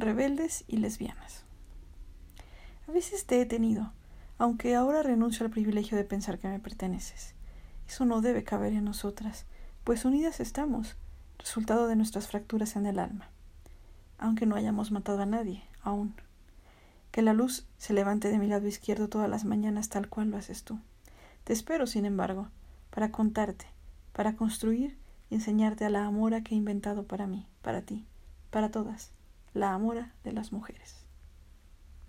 rebeldes y lesbianas. A veces te he tenido, aunque ahora renuncio al privilegio de pensar que me perteneces. Eso no debe caber en nosotras, pues unidas estamos, resultado de nuestras fracturas en el alma, aunque no hayamos matado a nadie, aún. Que la luz se levante de mi lado izquierdo todas las mañanas tal cual lo haces tú. Te espero, sin embargo, para contarte, para construir y enseñarte a la amora que he inventado para mí, para ti, para todas, la amora de las mujeres.